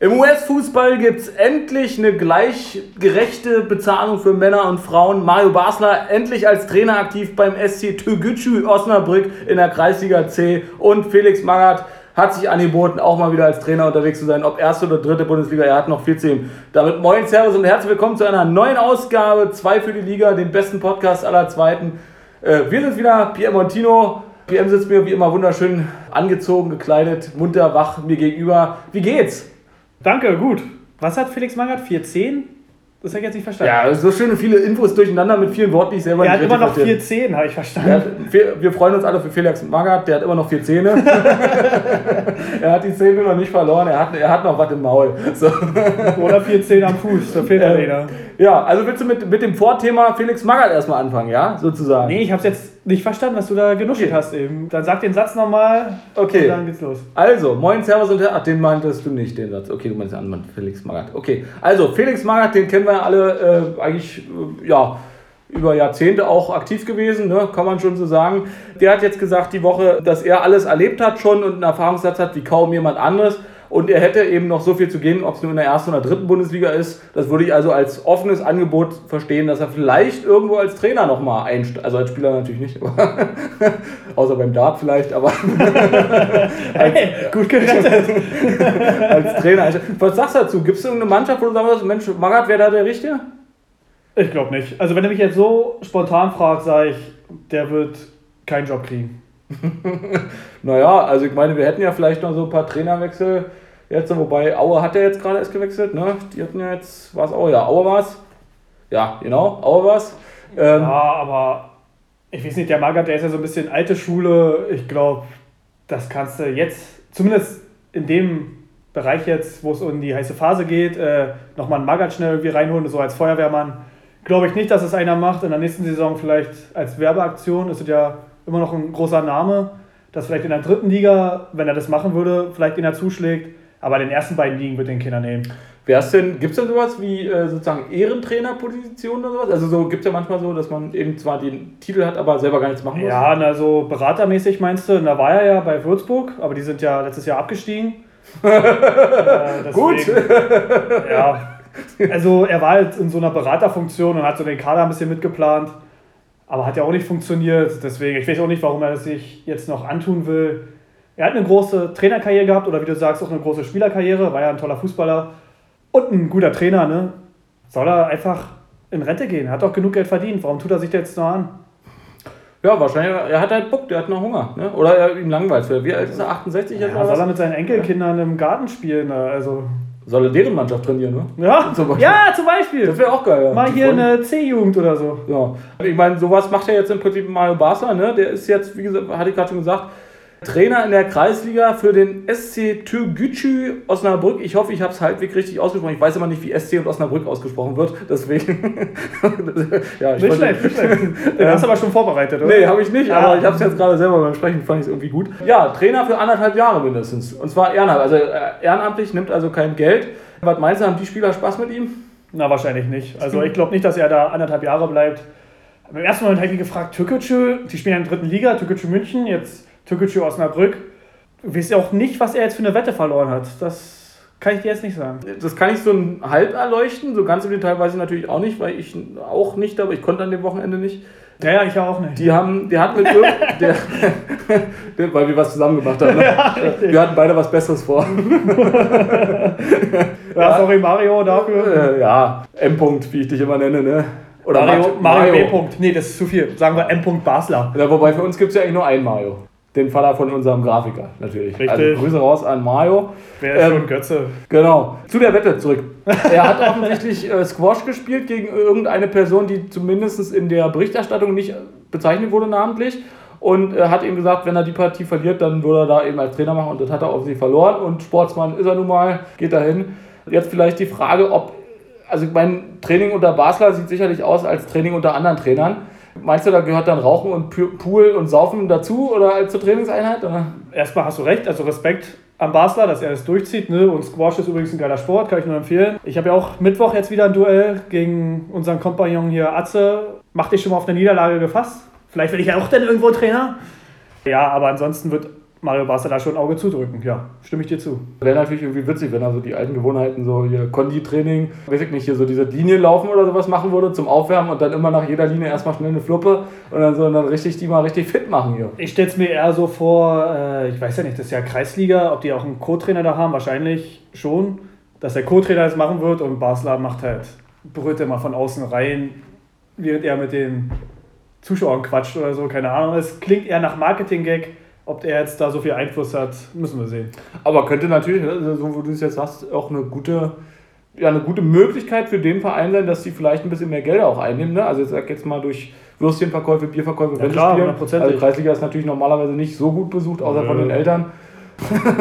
Im US-Fußball gibt es endlich eine gleichgerechte Bezahlung für Männer und Frauen. Mario Basler endlich als Trainer aktiv beim SC Türgücü Osnabrück in der Kreisliga C. Und Felix Magath hat sich angeboten, auch mal wieder als Trainer unterwegs zu sein, ob erste oder dritte Bundesliga. Er hat noch viel zu ihm. Damit moin, Servus und herzlich willkommen zu einer neuen Ausgabe. Zwei für die Liga, den besten Podcast aller Zweiten. Äh, wir sind wieder, Pierre Montino. PM sitzt mir wie immer wunderschön angezogen, gekleidet, munter, wach mir gegenüber. Wie geht's? Danke, gut. Was hat Felix Magath? 410? Das habe ich jetzt nicht verstanden. Ja, so schöne viele Infos durcheinander mit vielen Worten, die ich selber er nicht hat immer noch verstehe. vier Zehen, habe ich verstanden. Er hat, wir freuen uns alle für Felix Magath, der hat immer noch vier Zähne. er hat die Zähne noch nicht verloren, er hat, er hat noch was im Maul. So. Oder vier Zehen am Fuß, da fehlt Ähm, einer. Ja, also willst du mit, mit dem Vorthema Felix Magath erstmal anfangen, ja? Sozusagen. Nee, ich habe es jetzt nicht verstanden, was du da genuschelt hast eben. Dann sag den Satz nochmal Okay. und dann geht's los. Also, moin, servus und Ach, den meintest du nicht, den Satz. Okay, du meinst den anderen, Felix Magath. Okay, also, Felix Magath, den kennen wir alle äh, eigentlich, äh, ja, über Jahrzehnte auch aktiv gewesen, ne? kann man schon so sagen. Der hat jetzt gesagt die Woche, dass er alles erlebt hat schon und einen Erfahrungssatz hat wie kaum jemand anderes. Und er hätte eben noch so viel zu gehen, ob es nur in der ersten oder dritten Bundesliga ist. Das würde ich also als offenes Angebot verstehen, dass er vielleicht irgendwo als Trainer nochmal einsteigt. Also als Spieler natürlich nicht, aber außer beim Dart vielleicht, aber Hey, gut gerettet. als Trainer. Was sagst du dazu? Gibt es irgendeine Mannschaft, wo du sagst, Mensch, Magath wäre da der Richtige? Ich glaube nicht. Also wenn du mich jetzt so spontan fragst, sage ich, der wird keinen Job kriegen. Naja, also ich meine, wir hätten ja vielleicht noch so ein paar Trainerwechsel jetzt, wobei Aue hat ja jetzt gerade erst gewechselt, ne? Die hatten ja jetzt, war es Aue? Ja, Aue war es. Ja, genau, Aue war es. Ähm, Ja, aber ich weiß nicht, der Magath, der ist ja so ein bisschen alte Schule. Ich glaube, das kannst du jetzt, zumindest in dem Bereich jetzt, wo es um die heiße Phase geht, äh, nochmal einen Magath schnell irgendwie reinholen, so als Feuerwehrmann. Glaube ich nicht, dass es einer macht. In der nächsten Saison vielleicht als Werbeaktion. Ist es ja immer noch ein großer Name. Dass vielleicht in der dritten Liga, wenn er das machen würde, vielleicht ihn er zuschlägt. Aber den ersten beiden Ligen wird den Kinder nehmen. Wär's denn, gibt es denn sowas wie äh, sozusagen Ehrentrainerposition oder sowas? Also so gibt es ja manchmal so, dass man eben zwar den Titel hat, aber selber gar nichts machen muss. Ja, na, so beratermäßig meinst du, da war er ja bei Würzburg, aber die sind ja letztes Jahr abgestiegen. äh, Gut. ja, also er war halt in so einer Beraterfunktion und hat so den Kader ein bisschen mitgeplant, aber hat ja auch nicht funktioniert. Deswegen, ich weiß auch nicht, warum er das sich jetzt noch antun will. Er hat eine große Trainerkarriere gehabt oder wie du sagst, auch eine große Spielerkarriere, war ja ein toller Fußballer und ein guter Trainer, ne? Soll er einfach in Rente gehen? Hat doch genug Geld verdient. Warum tut er sich das jetzt noch an? Ja, wahrscheinlich, er hat halt Bock, der hat noch Hunger. Ne? Oder er, ihm langweilt. Wie alt ist er? 68 jetzt Ja, soll er mit seinen Enkelkindern im Garten spielen? ne? Also, Soll er deren Mannschaft trainieren, ne? ja, Zum Beispiel. ja, zum Beispiel. Das wäre auch geil. Ja. Mal hier Freunde- eine C-Jugend oder so. Ja, ich meine, sowas macht ja jetzt im Prinzip Mario Basler, ne? Der ist jetzt, wie gesagt, hatte ich gerade schon gesagt, Trainer in der Kreisliga für den SC Türgücü Osnabrück. Ich hoffe, ich habe es halbwegs richtig ausgesprochen. Ich weiß immer nicht, wie SC und Osnabrück ausgesprochen wird. Deswegen. ja, ich Nicht schlecht, nicht schlecht. Den hast du aber schon vorbereitet, oder? Nee, habe ich nicht, Ah. aber ich habe es jetzt gerade selber beim Sprechen, fand ich es irgendwie gut. Ja, Trainer für anderthalb Jahre mindestens. Und zwar ehrenamtlich. Also äh, ehrenamtlich nimmt also kein Geld. Was meinst du, haben die Spieler Spaß mit ihm? Na, wahrscheinlich nicht. Also ich glaube nicht, dass er da anderthalb Jahre bleibt. Im ersten Moment habe ich mich gefragt, Türkgücü, die spielen in der dritten Liga, Türkgücü München, jetzt Türkgücü Osnabrück. Du weißt ja auch nicht, was er jetzt für eine Wette verloren hat. Das kann ich dir jetzt nicht sagen. Das kann ich so ein halb erleuchten. So ganz im Detail weiß ich natürlich auch nicht, weil ich auch nicht, aber ich konnte an dem Wochenende nicht. Ja, ja, ich auch nicht. Die haben, der hat mit der, der, weil wir was zusammen gemacht haben. Ne? wir hatten beide was Besseres vor. ja, sorry, Mario, dafür. Äh, ja, M-Punkt, wie ich dich immer nenne, ne? Oder Mario, Mat- Mario, B. Punkt. Nee, das ist zu viel. Sagen wir M. Basler. Ja, wobei für uns gibt es ja eigentlich nur einen Mario. Den Faller von unserem Grafiker, natürlich. Richtig. Also Grüße raus an Mario. Wer ist Ähm, schon Götze? Genau. Zu der Wette zurück. Er hat offensichtlich äh, Squash gespielt gegen irgendeine Person, die zumindest in der Berichterstattung nicht bezeichnet wurde namentlich. Und er hat ihm gesagt, wenn er die Partie verliert, dann würde er da eben als Trainer machen. Und das hat er offensichtlich verloren. Und Sportsmann ist er nun mal, geht dahin. Jetzt vielleicht die Frage, ob, also mein Training unter Basler sieht sicherlich aus als Training unter anderen Trainern. Meinst du, da gehört dann Rauchen und Pool und Saufen dazu oder als zur Trainingseinheit? Oder? Erstmal hast du recht, also Respekt am Basler, dass er das durchzieht. Ne? Und Squash ist übrigens ein geiler Sport, kann ich nur empfehlen. Ich habe ja auch Mittwoch jetzt wieder ein Duell gegen unseren Kompagnon hier Atze. Mach dich schon mal auf eine Niederlage gefasst. Vielleicht werde ich ja auch dann irgendwo Trainer. Ja, aber ansonsten wird Mario Barca da schon ein Auge zudrücken. Ja, stimme ich dir zu. Wäre natürlich irgendwie witzig, wenn er so die alten Gewohnheiten, so hier Konditraining, weiß ich nicht, hier so diese Linien laufen oder sowas machen würde zum Aufwärmen und dann immer nach jeder Linie erstmal schnell eine Fluppe und dann so und dann richtig die mal richtig fit machen hier. Ich stelle es mir eher so vor, äh, ich weiß ja nicht, das ist ja Kreisliga, ob die auch einen Co-Trainer da haben, wahrscheinlich schon, dass der Co-Trainer das machen wird und Basler macht halt, berührt er mal von außen rein, während er mit den Zuschauern quatscht oder so, keine Ahnung. Es klingt eher nach Marketing-Gag ob der jetzt da so viel Einfluss hat, müssen wir sehen. Aber könnte natürlich, also so wie du es jetzt sagst, auch eine gute, ja, eine gute Möglichkeit für den Verein sein, dass sie vielleicht ein bisschen mehr Gelder auch einnehmen. Ne? Also ich sag jetzt mal durch Würstchenverkäufe, Bierverkäufe, ja, klar. Also Kreisliga ist natürlich normalerweise nicht so gut besucht, außer Nö. von den Eltern.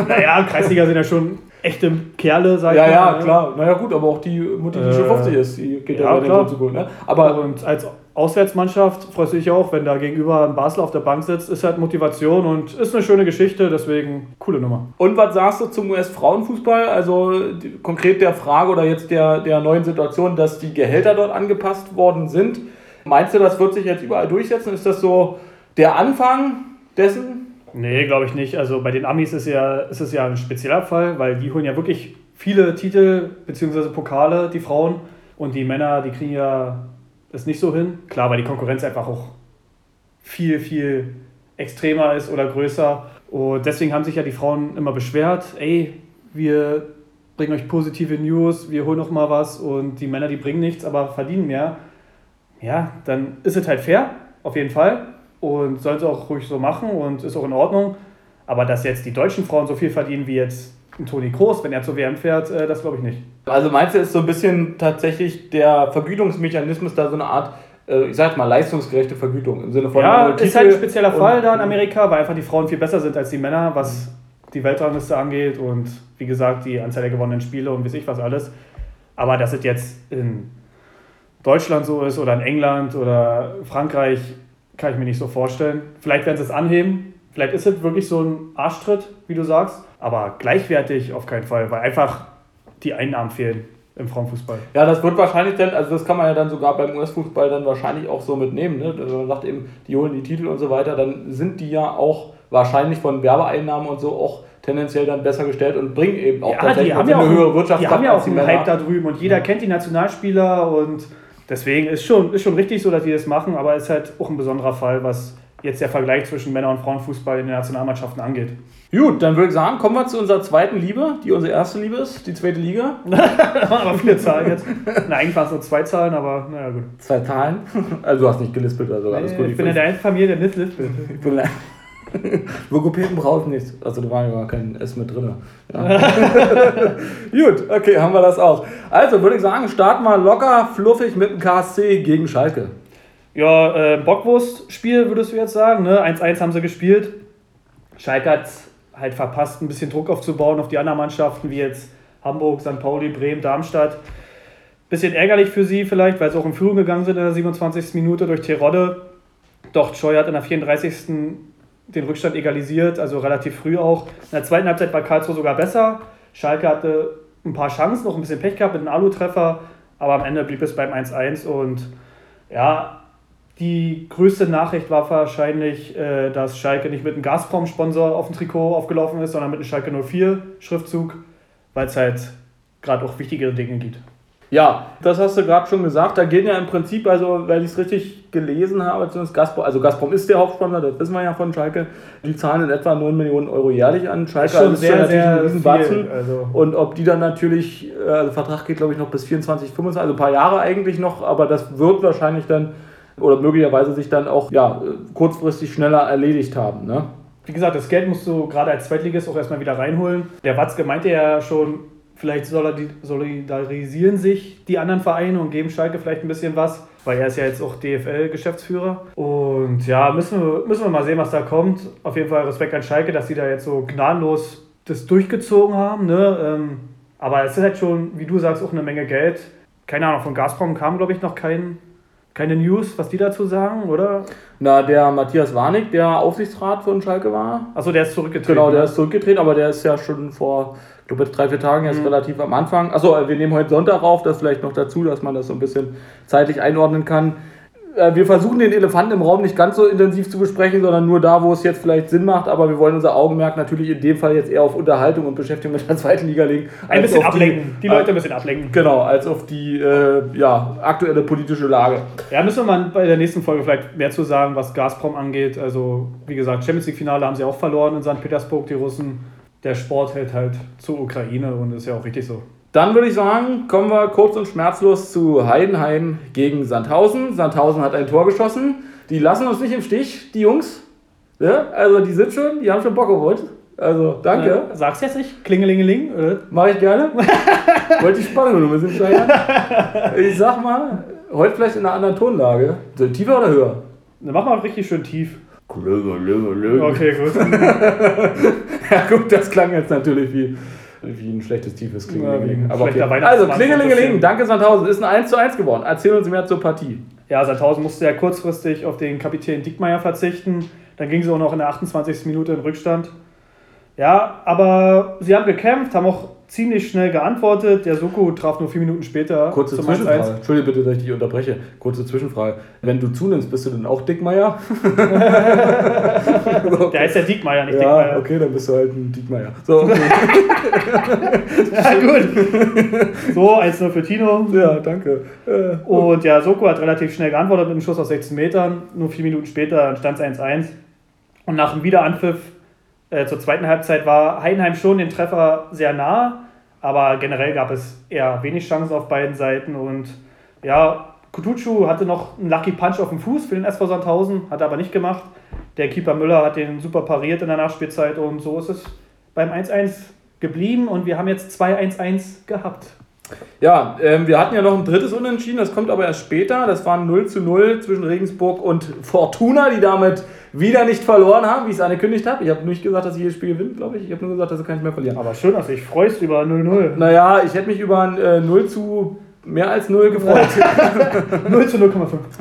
Naja, Kreisliga sind ja schon echte Kerle, sag ja, ich mal. Ja, ja, ne? klar. Naja, gut, aber auch die Mutti, die äh, schon 50 ist, die geht ja, ja klar. so gut. Ne? Aber und als Auswärtsmannschaft freust du dich auch, wenn da gegenüber ein Basel auf der Bank sitzt, ist halt Motivation und ist eine schöne Geschichte, deswegen coole Nummer. Und was sagst du zum US-Frauenfußball? Also die, konkret der Frage oder jetzt der, der neuen Situation, dass die Gehälter dort angepasst worden sind. Meinst du, das wird sich jetzt überall durchsetzen? Ist das so der Anfang dessen? Nee, glaube ich nicht. Also bei den Amis ist, ja, ist es ja ein spezieller Fall, weil die holen ja wirklich viele Titel bzw. Pokale, die Frauen. Und die Männer, die kriegen ja das nicht so hin. Klar, weil die Konkurrenz einfach auch viel, viel extremer ist oder größer. Und deswegen haben sich ja die Frauen immer beschwert, ey, wir bringen euch positive News, wir holen noch mal was und die Männer, die bringen nichts, aber verdienen mehr. Ja, dann ist es halt fair, auf jeden Fall. Und sollen sie auch ruhig so machen und ist auch in Ordnung. Aber dass jetzt die deutschen Frauen so viel verdienen wie jetzt ein Toni Kroos, wenn er zur WM fährt, äh, das glaube ich nicht. Also meinst du, ist so ein bisschen tatsächlich der Vergütungsmechanismus da so eine Art, äh, ich sag mal, leistungsgerechte Vergütung im Sinne von. Ja, ist halt ein spezieller Fall da in Amerika, weil einfach die Frauen viel besser sind als die Männer, was die Weltrangliste angeht und wie gesagt die Anzahl der gewonnenen Spiele und weiß ich was alles. Aber dass es jetzt in Deutschland so ist oder in England oder Frankreich, kann ich mir nicht so vorstellen. Vielleicht werden sie es anheben. Vielleicht ist es wirklich so ein Arschtritt, wie du sagst. Aber gleichwertig auf keinen Fall, weil einfach die Einnahmen fehlen im Frauenfußball. Ja, das wird wahrscheinlich dann, also das kann man ja dann sogar beim US-Fußball dann wahrscheinlich auch so mitnehmen. Ne? Wenn man sagt eben, die holen die Titel und so weiter, dann sind die ja auch wahrscheinlich von Werbeeinnahmen und so auch tendenziell dann besser gestellt und bringen eben auch ja, tatsächlich eine auch höhere Wirtschaftskraft. Die haben ja auch einen Hype da drüben und jeder ja. kennt die Nationalspieler und deswegen ist schon, ist schon richtig so, dass die das machen, aber es ist halt auch ein besonderer Fall, was jetzt der Vergleich zwischen Männer- und Frauenfußball in den Nationalmannschaften angeht. Gut, dann würde ich sagen, kommen wir zu unserer zweiten Liebe, die unsere erste Liebe ist, die zweite Liga. aber viele Zahlen jetzt. Na, eigentlich waren es nur zwei Zahlen, aber naja, gut. Zwei Zahlen? Also du hast nicht gelispelt oder so. Nee, alles gut. Ich bin in der einen Familie, der nicht lispelt. ich bin Logopäden braucht nichts. Also da war ja kein S mit drin. Ja. Gut, okay, haben wir das auch. Also würde ich sagen, starten wir locker, fluffig mit dem KSC gegen Schalke. Ja, äh, Bockwurst-Spiel würdest du jetzt sagen. 1-1 ne? haben sie gespielt. Schalke hat halt verpasst, ein bisschen Druck aufzubauen auf die anderen Mannschaften, wie jetzt Hamburg, St. Pauli, Bremen, Darmstadt. Bisschen ärgerlich für sie vielleicht, weil sie auch in Führung gegangen sind in der 27. Minute durch Terodde. Doch Scheu hat in der 34. den Rückstand egalisiert, also relativ früh auch. In der zweiten Halbzeit war Karlsruhe sogar besser. Schalke hatte ein paar Chancen, noch ein bisschen Pech gehabt mit einem Alu-Treffer, aber am Ende blieb es beim 1-1 und ja, die größte Nachricht war wahrscheinlich, äh, dass Schalke nicht mit einem Gazprom-Sponsor auf dem Trikot aufgelaufen ist, sondern mit einem Schalke 04-Schriftzug, weil es halt gerade auch wichtigere Dinge gibt. Ja, das hast du gerade schon gesagt. Da gehen ja im Prinzip, also weil ich es richtig gelesen habe, zumindest Gazprom, also Gazprom ist der Hauptsponsor, das wissen wir ja von Schalke. Die zahlen in etwa 9 Millionen Euro jährlich an Schalke. Das ist schon also sehr, sehr ein Riesenbatzen. Also. Und ob die dann natürlich, äh, also Vertrag geht glaube ich noch bis 24, 25, also ein paar Jahre eigentlich noch, aber das wird wahrscheinlich dann oder möglicherweise sich dann auch ja, kurzfristig schneller erledigt haben. Ne? Wie gesagt, das Geld musst du gerade als Zweitligist auch erstmal wieder reinholen. Der Watzke meinte ja schon, vielleicht solidarisieren sich die anderen Vereine und geben Schalke vielleicht ein bisschen was, weil er ist ja jetzt auch DFL-Geschäftsführer. Und ja, müssen wir, müssen wir mal sehen, was da kommt. Auf jeden Fall Respekt an Schalke, dass sie da jetzt so gnadenlos das durchgezogen haben. Ne? Ähm, aber es ist halt schon, wie du sagst, auch eine Menge Geld. Keine Ahnung, von Gazprom kam, glaube ich, noch kein keine News, was die dazu sagen, oder? Na, der Matthias Warnig, der Aufsichtsrat von Schalke war. Achso, der ist zurückgetreten. Genau, der ne? ist zurückgetreten, aber der ist ja schon vor, ich glaube, drei, vier Tagen jetzt mhm. relativ am Anfang. Achso, wir nehmen heute Sonntag auf, das vielleicht noch dazu, dass man das so ein bisschen zeitlich einordnen kann. Äh, wir versuchen den Elefanten im Raum nicht ganz so intensiv zu besprechen, sondern nur da, wo es jetzt vielleicht Sinn macht. Aber wir wollen unser Augenmerk natürlich in dem Fall jetzt eher auf Unterhaltung und Beschäftigung mit der zweiten Liga legen. Ein bisschen ablenken. Die, Leute ein bisschen ablenken. Genau, als auf die äh, ja, aktuelle politische Lage. Ja, müssen wir mal bei der nächsten Folge vielleicht mehr zu sagen, was Gazprom angeht. Also, wie gesagt, Champions League-Finale haben sie auch verloren in St. Petersburg, die Russen. Der Sport hält halt zur Ukraine und ist ja auch richtig so. Dann würde ich sagen, kommen wir kurz und schmerzlos zu Heidenheim gegen Sandhausen. Sandhausen hat ein Tor geschossen. Die lassen uns nicht im Stich, die Jungs. Ja, also die sind schon, die haben schon Bock auf heute. Also danke. Äh, sag's jetzt nicht? Klingelingeling? Oder? Mache ich gerne. Wollte die Spannung noch ein bisschen steigern. Ich sag mal, heute vielleicht in einer anderen Tonlage. So, tiefer oder höher? Dann mach mal richtig schön tief. Okay, gut. Ja gut, das klang jetzt natürlich wie, wie ein schlechtes, tiefes Klingelingeling. Ja, Aber okay. Also Klingelingeling, danke Sandhausen, ist ein 1 zu 1 geworden. Erzähl uns mehr zur Partie. Ja, Sandhausen musste ja kurzfristig auf den Kapitän Dickmeyer verzichten. Dann ging sie auch noch in der 28. Minute in Rückstand. Ja, aber sie haben gekämpft, haben auch ziemlich schnell geantwortet. Der Soko traf nur vier Minuten später Kurze zum Zwischenfrage. 1-1. Entschuldige bitte, dass ich dich unterbreche. Kurze Zwischenfrage. Wenn du zunimmst, bist du denn auch Dickmeier? Der heißt ja Diekmeyer, nicht Ja, Dickmeyer. okay, dann bist du halt ein Dickmeier. So, okay. Ja, gut. So, 1-0 für Tino. ja, danke. Äh, Und ja, Soko hat relativ schnell geantwortet mit einem Schuss aus 16 Metern. Nur vier Minuten später stand es 1-1. Und nach dem Wiederanpfiff äh, zur zweiten Halbzeit war Heidenheim schon den Treffer sehr nah. Aber generell gab es eher wenig Chancen auf beiden Seiten. Und ja, Kutucu hatte noch einen Lucky Punch auf dem Fuß für den SV Sandhausen, hat er aber nicht gemacht. Der Keeper Müller hat den super pariert in der Nachspielzeit. Und so ist es beim 1-1 geblieben. Und wir haben jetzt 2-1-1 gehabt. Ja, ähm, wir hatten ja noch ein drittes Unentschieden, das kommt aber erst später. Das war 0 zu 0 zwischen Regensburg und Fortuna, die damit wieder nicht verloren haben, wie ich es angekündigt habe. Ich habe nicht gesagt, dass sie jedes Spiel gewinnen, glaube ich. Ich habe nur gesagt, dass sie keins mehr verlieren. Aber schön, dass ich freust über 0-0. Naja, ich hätte mich über ein äh, 0 zu mehr als 0 gefreut. 0 zu 0,5.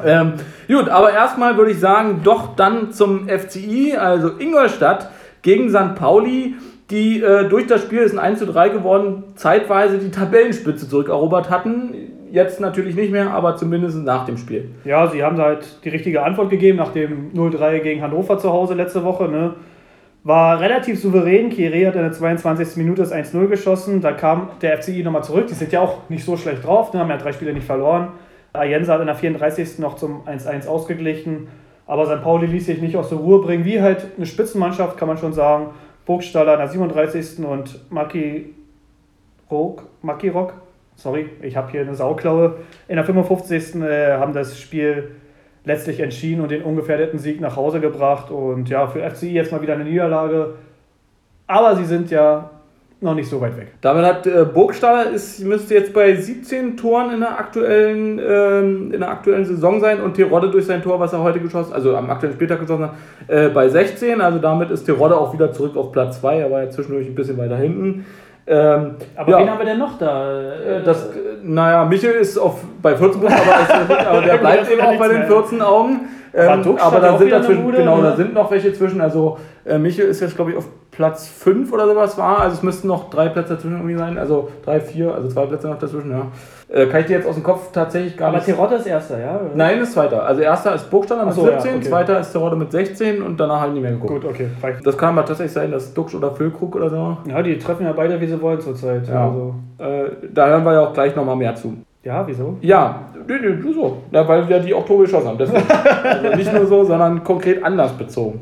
ähm, gut, aber erstmal würde ich sagen, doch dann zum FCI, also Ingolstadt gegen St. Pauli, die äh, durch das Spiel ist ein 1 zu 3 geworden, zeitweise die Tabellenspitze zurückerobert hatten. Jetzt natürlich nicht mehr, aber zumindest nach dem Spiel. Ja, sie haben halt die richtige Antwort gegeben nach dem 0-3 gegen Hannover zu Hause letzte Woche. Ne? War relativ souverän. Kieré hat in der 22. Minute das 1-0 geschossen. Da kam der FCI nochmal zurück. Die sind ja auch nicht so schlecht drauf, ne? haben ja drei Spiele nicht verloren. Ayensa hat in der 34. noch zum 1-1 ausgeglichen. Aber St. Pauli ließ sich nicht aus der Ruhe bringen. Wie halt eine Spitzenmannschaft, kann man schon sagen. Burgstaller in der 37. und Maki Rock, Maki Rock, sorry, ich habe hier eine Sauklaue. In der 55. Äh, haben das Spiel letztlich entschieden und den ungefährdeten Sieg nach Hause gebracht. Und ja, für FCI jetzt mal wieder eine Niederlage. Aber sie sind ja noch nicht so weit weg. Damit hat äh, Burgstaller ist, müsste jetzt bei 17 Toren in der aktuellen, ähm, in der aktuellen Saison sein und Terodde durch sein Tor, was er heute geschossen also am aktuellen Spieltag geschossen hat, äh, bei 16. Also damit ist Terodde auch wieder zurück auf Platz 2. Er war ja zwischendurch ein bisschen weiter hinten. Ähm, Aber ja, wen haben wir denn noch da? äh, das, äh, naja, Michel ist auf, bei 14 Punkten, aber, ist, aber der bleibt eben auch bei den nichts mehr. 14 Augen. Aber Ähm, aber hat da sind dazwischen, Bude, genau, ne? da sind noch welche zwischen. Also äh, Michel ist jetzt, glaube ich, auf Platz 5 oder sowas war. Also es müssten noch drei Plätze dazwischen irgendwie sein. Also drei, vier, also zwei Plätze noch dazwischen, ja. Äh, kann ich dir jetzt aus dem Kopf tatsächlich gar Aber nicht. Terodde ist Erster, ja? Nein, ist zweiter. Also erster ist Burgstaller mit so, ja, 17, okay. zweiter ist Terodde mit 16 und danach halt nicht mehr geguckt. Gut, okay. reicht. Das kann aber tatsächlich sein, dass Dux oder Füllkrug oder so. Ja, die treffen ja beide, wie sie wollen zurzeit. Ja. Also, Äh, da hören wir ja auch gleich nochmal mehr zu. ja, wieso? Ja, nö, nö, nur so. Ja, weil wir die auch Tore geschossen haben. Also nicht nur so, sondern konkret anders bezogen.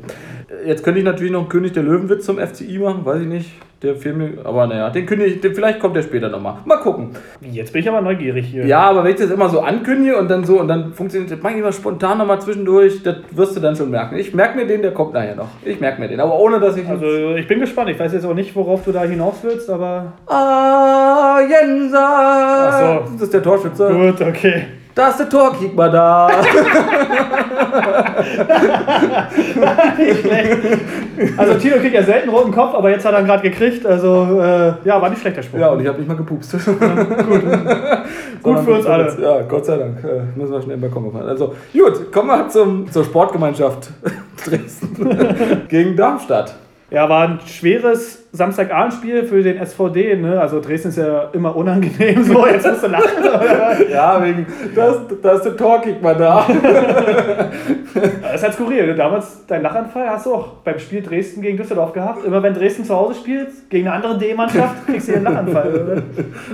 Jetzt könnte ich natürlich noch einen König der Löwenwitz zum FCI machen, weiß ich nicht. Der mir, aber naja, den König, den, vielleicht kommt der später nochmal. Mal gucken. Jetzt bin ich aber neugierig hier. Ja, aber wenn ich das immer so ankündige und dann so und dann funktioniert das manchmal spontan nochmal zwischendurch, das wirst du dann schon merken. Ich merke mir den, der kommt nachher noch. Ich merke mir den, aber ohne dass ich. Also ich bin gespannt. Ich weiß jetzt auch nicht, worauf du da hinaus willst, aber. ah, Jensa! Ach so. Das ist der Torschütze. Gut, okay. Da ist der Tor, kick mal da. Also Tino kriegt ja selten roten Kopf, aber jetzt hat er ihn gerade gekriegt. Also äh, ja, war nicht schlechter Spruch. Ja, und ich habe nicht mal gepupst. Gut für uns alle. Ja, Gott sei Dank. Äh, müssen wir schnell im Balkon fahren. Also, gut, kommen wir zum, zur Sportgemeinschaft Dresden gegen Darmstadt. Ja, war ein schweres Samstagabendspiel für den SVD. Ne? Also Dresden ist ja immer unangenehm so. Jetzt musst du lachen. ja, wegen, da ist, da ist der Torkick mal da. das ist halt skurril. Ne? Damals, dein Lachanfall hast du auch beim Spiel Dresden gegen Düsseldorf gehabt. Immer wenn Dresden zu Hause spielt, gegen eine andere D-Mannschaft, kriegst du den Lachanfall.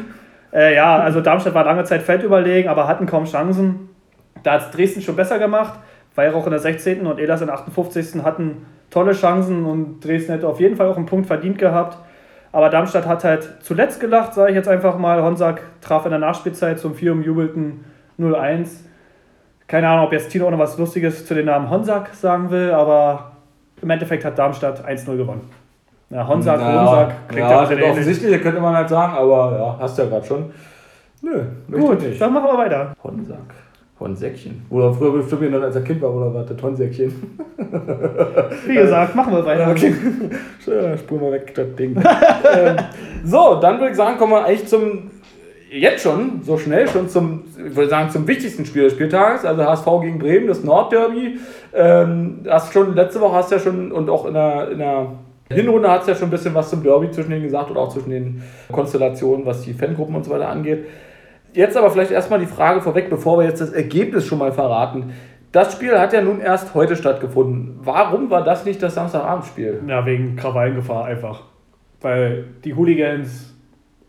äh, ja, also Darmstadt war lange Zeit feldüberlegen, aber hatten kaum Chancen. Da hat Dresden schon besser gemacht. Weihrauch in der 16. und Elas in der 58. hatten tolle Chancen und Dresden hätte auf jeden Fall auch einen Punkt verdient gehabt. Aber Darmstadt hat halt zuletzt gelacht, sage ich jetzt einfach mal. Honsack traf in der Nachspielzeit zum 4 umjubelten 0-1. Keine Ahnung, ob jetzt Tino auch noch was Lustiges zu den Namen Honsack sagen will, aber im Endeffekt hat Darmstadt 1-0 gewonnen. Ja, Honsack, naja, Honsack, klingt ja, ja offensichtlich, könnte man halt sagen, aber ja, hast du ja gerade schon. Nö, gut, dann machen wir weiter. Honsack. Tonsäckchen. Oder früher bestimmt noch als er Kind war, oder warte, Tonsäckchen. Wie gesagt, machen wir weiter. Okay. Spuren wir weg, das Ding. ähm, so, dann würde ich sagen, kommen wir eigentlich zum, jetzt schon, so schnell schon zum, ich würde sagen, zum wichtigsten Spiel des Spieltages, also HSV gegen Bremen, das Nordderby. Ähm, hast schon, letzte Woche hast du ja schon, und auch in der, in der Hinrunde hat es ja schon ein bisschen was zum Derby zwischen denen gesagt oder auch zwischen den Konstellationen, was die Fangruppen und so weiter angeht. Jetzt aber vielleicht erstmal die Frage vorweg, bevor wir jetzt das Ergebnis schon mal verraten. Das Spiel hat ja nun erst heute stattgefunden. Warum war das nicht das Samstagabendspiel? Ja, wegen Krawallengefahr einfach. Weil die Hooligans,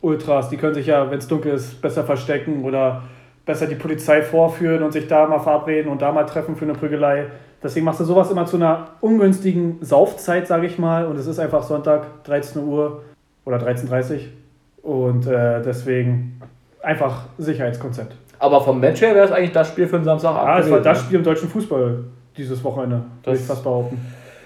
Ultras, die können sich ja, wenn es dunkel ist, besser verstecken oder besser die Polizei vorführen und sich da mal verabreden und da mal treffen für eine Prügelei. Deswegen machst du sowas immer zu einer ungünstigen Saufzeit, sage ich mal. Und es ist einfach Sonntag, 13 Uhr oder 13.30 Uhr. Und äh, deswegen einfach Sicherheitskonzept. Aber vom Match her wäre es eigentlich das Spiel für den Samstagabend. Ah, es war das Spiel im deutschen Fußball dieses Wochenende, würde ich fast behaupten.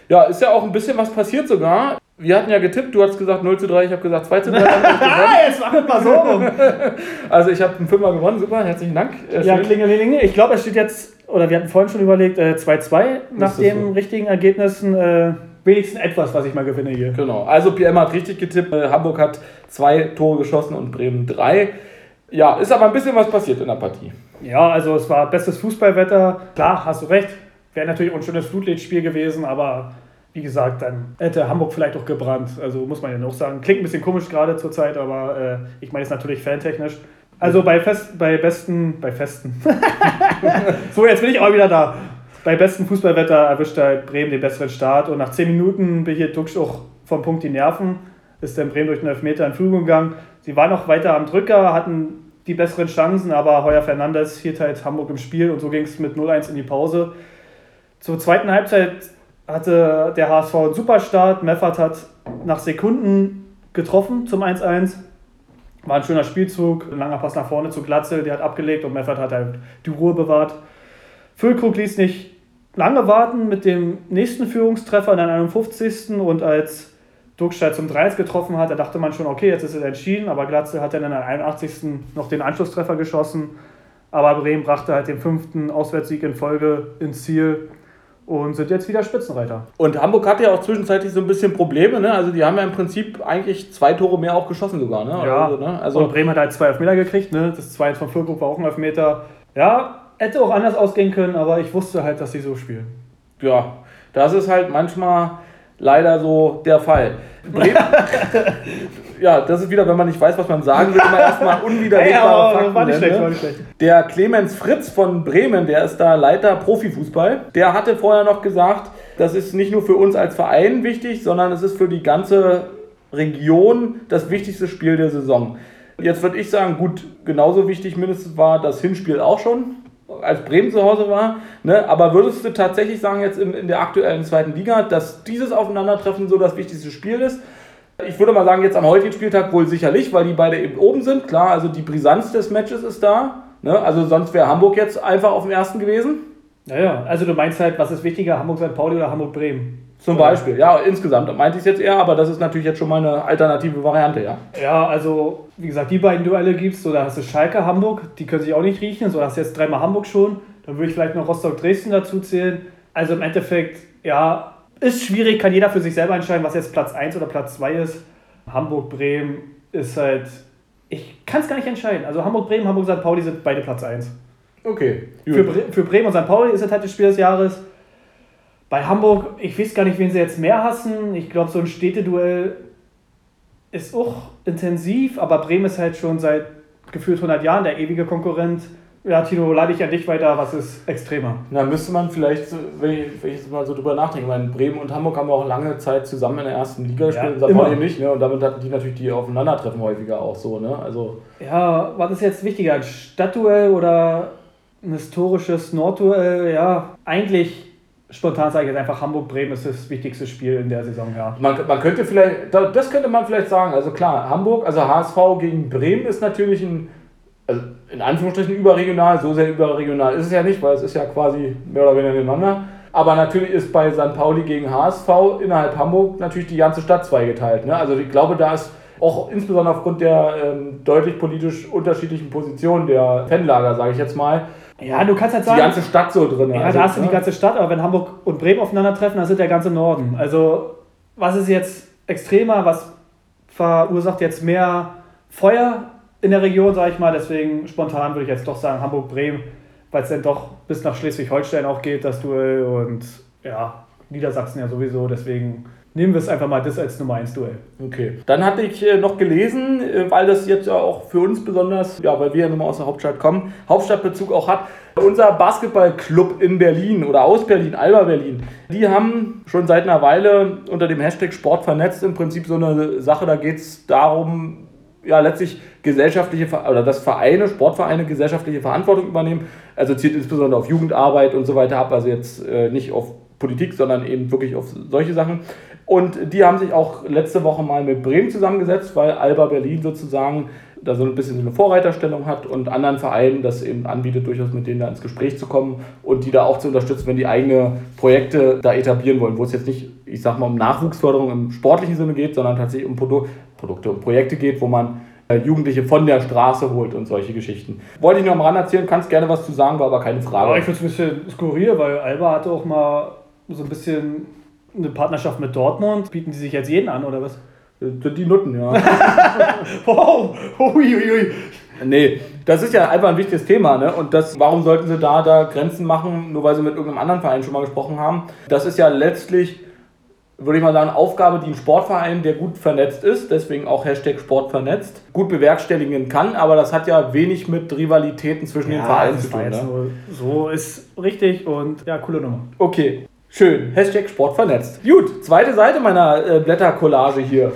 Ja, ist ja auch ein bisschen was passiert sogar. Wir hatten ja getippt, du hast gesagt 0 zu 3, ich habe gesagt 2 zu 3. Jetzt mach es mal so rum. also ich habe einen Fünfer gewonnen, super, herzlichen Dank. Äh, ja, klingelinge. Ich glaube, es steht jetzt, oder wir hatten vorhin schon überlegt, 2-2 äh, nach den so. richtigen Ergebnissen. Äh, wenigstens etwas, was ich mal gewinne hier. Genau, also PM hat richtig getippt. Äh, Hamburg hat zwei Tore geschossen und Bremen drei. Ja, ist aber ein bisschen was passiert in der Partie. Ja, also es war bestes Fußballwetter. Klar, hast du recht. Wäre natürlich ein schönes Flutlichtspiel gewesen, aber wie gesagt, dann hätte Hamburg vielleicht auch gebrannt. Also muss man ja noch sagen. Klingt ein bisschen komisch gerade zur Zeit, aber äh, ich meine es natürlich fantechnisch. Also bei, Fest, bei besten, bei Festen. so, jetzt bin ich auch wieder da. Bei bestem Fußballwetter erwischt halt Bremen den besseren Start und nach 10 Minuten behielt Duxch auch vom Punkt die Nerven. Ist dann Bremen durch den Elfmeter in Führung gegangen. Sie waren noch weiter am Drücker, hatten die besseren Chancen, aber Heuer Fernandes hielt halt Hamburg im Spiel und so ging es mit 0-1 in die Pause. Zur zweiten Halbzeit hatte der HSV einen Superstart. Meffert hat nach Sekunden getroffen zum 1-1. War ein schöner Spielzug, ein langer Pass nach vorne zu Glatzel, der hat abgelegt und Meffert hat halt die Ruhe bewahrt. Füllkrug ließ nicht lange warten mit dem nächsten Führungstreffer in der 51. und als Duckstein zum 3 getroffen hat, da dachte man schon, okay, jetzt ist es entschieden, aber Glatzel hat dann in der 81. noch den Anschlusstreffer geschossen. Aber Bremen brachte halt den fünften Auswärtssieg in Folge ins Ziel und sind jetzt wieder Spitzenreiter. Und Hamburg hatte ja auch zwischenzeitlich so ein bisschen Probleme, ne? Also die haben ja im Prinzip eigentlich zwei Tore mehr auch geschossen sogar, ne? Ja. Also, ne? also und Bremen hat halt zwei Elfmeter gekriegt, ne? Das 2 von Füllkrug war auch ein Elfmeter. Ja, hätte auch anders ausgehen können, aber ich wusste halt, dass sie so spielen. Ja, das ist halt manchmal leider so der Fall. Bremen, ja, das ist wieder, wenn man nicht weiß, was man sagen will, immer erstmal unwiderlegbare hey, Fakten. Nicht schlecht, schlecht. Der Clemens Fritz von Bremen, der ist da Leiter Profifußball, der hatte vorher noch gesagt, das ist nicht nur für uns als Verein wichtig, sondern es ist für die ganze Region das wichtigste Spiel der Saison. Jetzt würde ich sagen, gut, genauso wichtig mindestens war das Hinspiel auch schon als Bremen zu Hause war. Ne? Aber würdest du tatsächlich sagen, jetzt in, in der aktuellen zweiten Liga, dass dieses Aufeinandertreffen so das wichtigste Spiel ist? Ich würde mal sagen, jetzt am heutigen Spieltag wohl sicherlich, weil die beide eben oben sind. Klar, also die Brisanz des Matches ist da. Ne? Also sonst wäre Hamburg jetzt einfach auf dem ersten gewesen. Naja, also du meinst halt, was ist wichtiger, Hamburg-St. Pauli oder Hamburg-Bremen? Zum Beispiel, ja, insgesamt meinte ich es jetzt eher, aber das ist natürlich jetzt schon mal eine alternative Variante, ja. Ja, also wie gesagt, die beiden Duelle gibt es, so da hast du Schalke, Hamburg, die können sich auch nicht riechen, so hast du jetzt dreimal Hamburg schon, dann würde ich vielleicht noch Rostock-Dresden dazu zählen. Also im Endeffekt, ja, ist schwierig, kann jeder für sich selber entscheiden, was jetzt Platz 1 oder Platz 2 ist. Hamburg-Bremen ist halt, ich kann es gar nicht entscheiden. Also Hamburg-Bremen, Hamburg-St. Pauli sind beide Platz 1. Okay. Für, Bre für Bremen und St. Pauli ist es halt das Spiel des Jahres. Bei Hamburg, ich weiß gar nicht, wen sie jetzt mehr hassen. Ich glaube, so ein Städteduell ist auch intensiv, aber Bremen ist halt schon seit gefühlt 100 Jahren der ewige Konkurrent. Ja, Tino, leite ich an dich weiter, was ist extremer? Na, müsste man vielleicht, wenn ich, wenn ich jetzt mal so drüber nachdenke, ich meine, Bremen und Hamburg haben auch lange Zeit zusammen in der ersten Liga gespielt, Ja, St. Immer. nicht, ne? Und damit hatten die natürlich die Aufeinandertreffen häufiger auch so, ne? Also, Ja, was ist jetzt wichtiger? Ein Stadtduell oder ein historisches Nordduell? Ja, eigentlich spontan sage ich jetzt einfach Hamburg-Bremen ist das wichtigste Spiel in der Saison, ja. man, man könnte vielleicht, da- das könnte man vielleicht sagen, also klar, Hamburg, also HSV gegen Bremen ist natürlich ein, also in Anführungsstrichen überregional, so sehr überregional ist es ja nicht, weil es ist ja quasi mehr oder weniger nebeneinander. Aber natürlich ist bei St. Pauli gegen HSV innerhalb Hamburg natürlich die ganze Stadt zweigeteilt. Ne? Also ich glaube, da ist auch insbesondere aufgrund der ähm, deutlich politisch unterschiedlichen Positionen der Fanlager, sage ich jetzt mal, Ja, du kannst halt die sagen, ganze Stadt so drin. ja, Also, da hast du die ganze Stadt, aber wenn Hamburg und Bremen aufeinandertreffen, dann sind der ganze Norden. Also, was ist jetzt extremer? Was verursacht jetzt mehr Feuer in der Region, sage ich mal? Deswegen spontan würde ich jetzt doch sagen Hamburg-Bremen, weil es dann doch bis nach Schleswig-Holstein auch geht, das Duell. Und ja, Niedersachsen ja sowieso. Deswegen nehmen wir es einfach mal das als Nummer 1 Duell. Okay. Dann hatte ich äh, noch gelesen, äh, weil das jetzt ja auch für uns besonders, ja, weil wir ja nun mal aus der Hauptstadt kommen, Hauptstadtbezug auch hat. Unser Basketballclub in Berlin oder aus Berlin, Alba Berlin, die haben schon seit einer Weile unter dem Hashtag Sport vernetzt im Prinzip so eine Sache, da geht es darum, ja, letztlich gesellschaftliche oder dass Vereine, Sportvereine gesellschaftliche Verantwortung übernehmen. Also zielt insbesondere auf Jugendarbeit und so weiter ab, also jetzt äh, nicht auf Politik, sondern eben wirklich auf solche Sachen. Und die haben sich auch letzte Woche mal mit Bremen zusammengesetzt, weil Alba Berlin sozusagen da so ein bisschen eine Vorreiterstellung hat und anderen Vereinen das eben anbietet, durchaus mit denen da ins Gespräch zu kommen und die da auch zu unterstützen, wenn die eigene Projekte da etablieren wollen, wo es jetzt nicht, ich sag mal, um Nachwuchsförderung im sportlichen Sinne geht, sondern tatsächlich um Produ Produkte, um Projekte geht, wo man äh, Jugendliche von der Straße holt und solche Geschichten. Wollte ich nur am Rand erzählen, kannst gerne was zu sagen, war aber keine Frage. Aber ich finde es ein bisschen skurril, weil Alba hatte auch mal so ein bisschen eine Partnerschaft mit Dortmund. Bieten die sich jetzt jeden an, oder was? Sind die Nutten, ja. Wow, uiuiui. Nee, das ist ja einfach ein wichtiges Thema, ne? Und das, warum sollten sie da, da Grenzen machen, nur weil sie mit irgendeinem anderen Verein schon mal gesprochen haben? Das ist ja letztlich, würde ich mal sagen, Aufgabe, die ein Sportverein, der gut vernetzt ist, deswegen auch Hashtag Sport vernetzt, gut bewerkstelligen kann, aber das hat ja wenig mit Rivalitäten zwischen den Vereinen zu tun. Ne? so ist richtig und ja, coole Nummer. Okay, schön. Hashtag Sport vernetzt. Gut, zweite Seite meiner äh, Blättercollage hier.